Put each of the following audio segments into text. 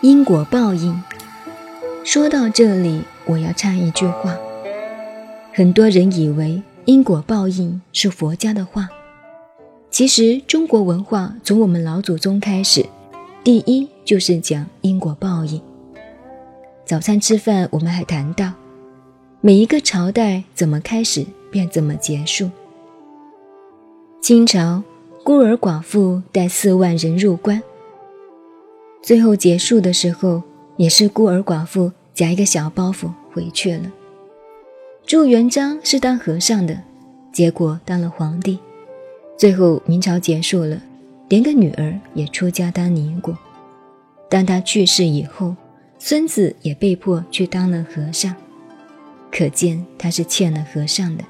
因果报应。说到这里，我要插一句话：很多人以为因果报应是佛家的话，其实中国文化从我们老祖宗开始，第一就是讲因果报应。早餐吃饭，我们还谈到，每一个朝代怎么开始，便怎么结束。清朝孤儿寡妇带四万人入关。最后结束的时候，也是孤儿寡妇夹一个小包袱回去了。朱元璋是当和尚的，结果当了皇帝。最后明朝结束了，连个女儿也出家当尼姑。当他去世以后，孙子也被迫去当了和尚。可见他是欠了和尚的，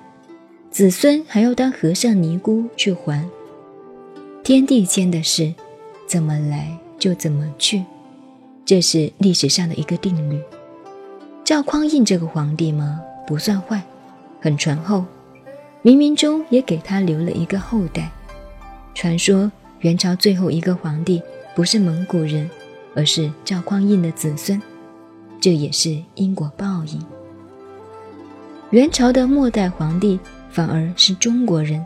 子孙还要当和尚尼姑去还。天地间的事，怎么来？就怎么去，这是历史上的一个定律。赵匡胤这个皇帝嘛，不算坏，很醇厚，冥冥中也给他留了一个后代。传说元朝最后一个皇帝不是蒙古人，而是赵匡胤的子孙，这也是因果报应。元朝的末代皇帝反而是中国人，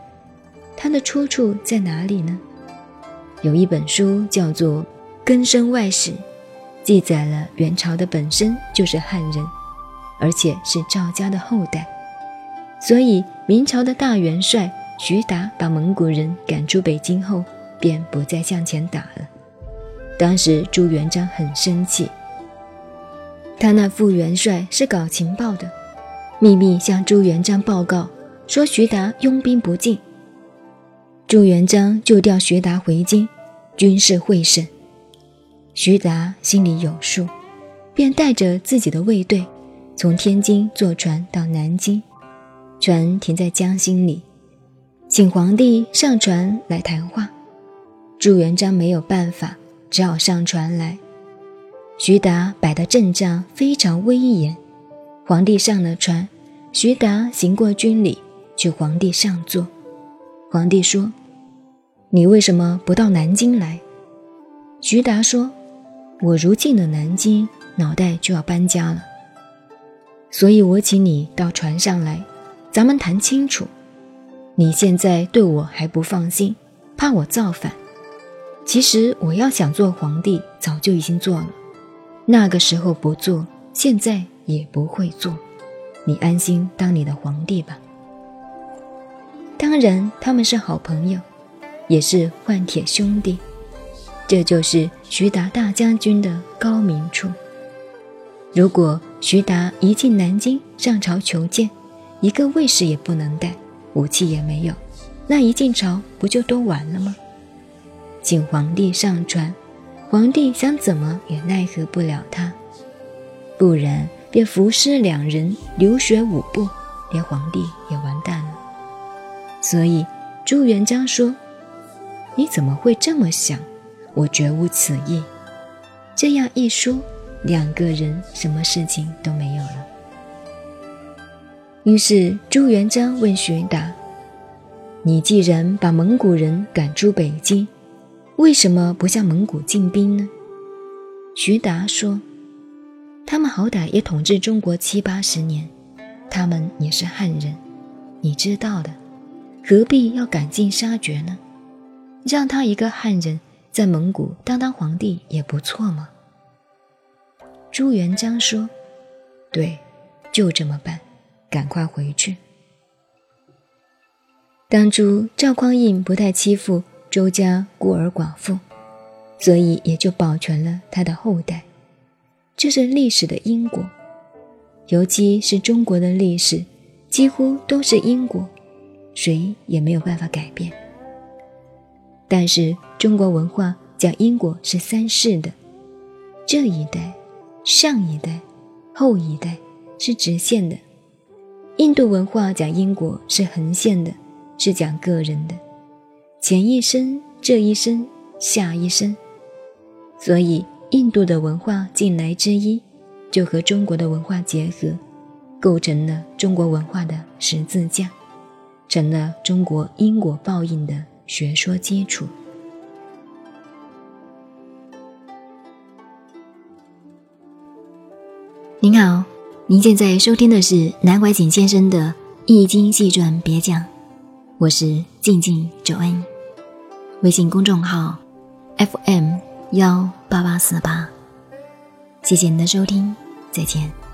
他的出处在哪里呢？有一本书叫做。《根生外史》记载了元朝的本身就是汉人，而且是赵家的后代，所以明朝的大元帅徐达把蒙古人赶出北京后，便不再向前打了。当时朱元璋很生气，他那副元帅是搞情报的，秘密向朱元璋报告说徐达拥兵不进。朱元璋就调徐达回京，军事会审。徐达心里有数，便带着自己的卫队，从天津坐船到南京，船停在江心里，请皇帝上船来谈话。朱元璋没有办法，只好上船来。徐达摆的阵仗非常威严，皇帝上了船，徐达行过军礼，去皇帝上座。皇帝说：“你为什么不到南京来？”徐达说。我如进了南京，脑袋就要搬家了，所以我请你到船上来，咱们谈清楚。你现在对我还不放心，怕我造反。其实我要想做皇帝，早就已经做了，那个时候不做，现在也不会做。你安心当你的皇帝吧。当然，他们是好朋友，也是换铁兄弟。这就是徐达大将军的高明处。如果徐达一进南京上朝求见，一个卫士也不能带，武器也没有，那一进朝不就都完了吗？请皇帝上船，皇帝想怎么也奈何不了他，不然便伏尸两人，流血五步，连皇帝也完蛋了。所以朱元璋说：“你怎么会这么想？”我绝无此意。这样一说，两个人什么事情都没有了。于是朱元璋问徐达：“你既然把蒙古人赶出北京，为什么不向蒙古进兵呢？”徐达说：“他们好歹也统治中国七八十年，他们也是汉人，你知道的，何必要赶尽杀绝呢？让他一个汉人。”在蒙古当当皇帝也不错嘛。朱元璋说：“对，就这么办，赶快回去。”当初赵匡胤不太欺负周家孤儿寡妇，所以也就保全了他的后代。这是历史的因果，尤其是中国的历史，几乎都是因果，谁也没有办法改变。但是中国文化讲因果是三世的，这一代、上一代、后一代是直线的；印度文化讲因果是横线的，是讲个人的，前一生、这一生、下一生。所以印度的文化近来之一，就和中国的文化结合，构成了中国文化的十字架。成了中国因果报应的学说基础。您好，您现在收听的是南怀瑾先生的《易经细传别讲》，我是静静九恩，微信公众号 FM 幺八八四八，谢谢您的收听，再见。